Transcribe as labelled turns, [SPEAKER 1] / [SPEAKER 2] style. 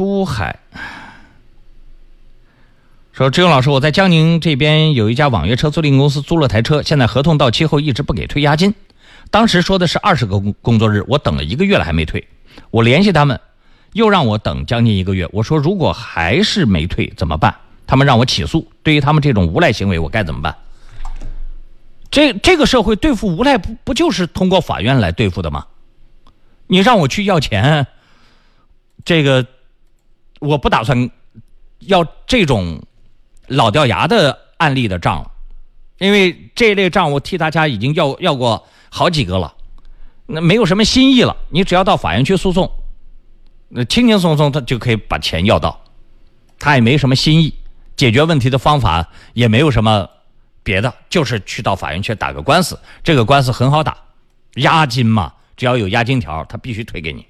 [SPEAKER 1] 孤海说：“志勇老师，我在江宁这边有一家网约车租赁公司租了台车，现在合同到期后一直不给退押金。当时说的是二十个工作日，我等了一个月了还没退。我联系他们，又让我等将近一个月。我说如果还是没退怎么办？他们让我起诉。对于他们这种无赖行为，我该怎么办？这这个社会对付无赖不不就是通过法院来对付的吗？你让我去要钱，这个我不打算要这种。”老掉牙的案例的账，因为这类账我替大家已经要要过好几个了，那没有什么新意了。你只要到法院去诉讼，那轻轻松松他就可以把钱要到，他也没什么新意，解决问题的方法也没有什么别的，就是去到法院去打个官司。这个官司很好打，押金嘛，只要有押金条，他必须退给你。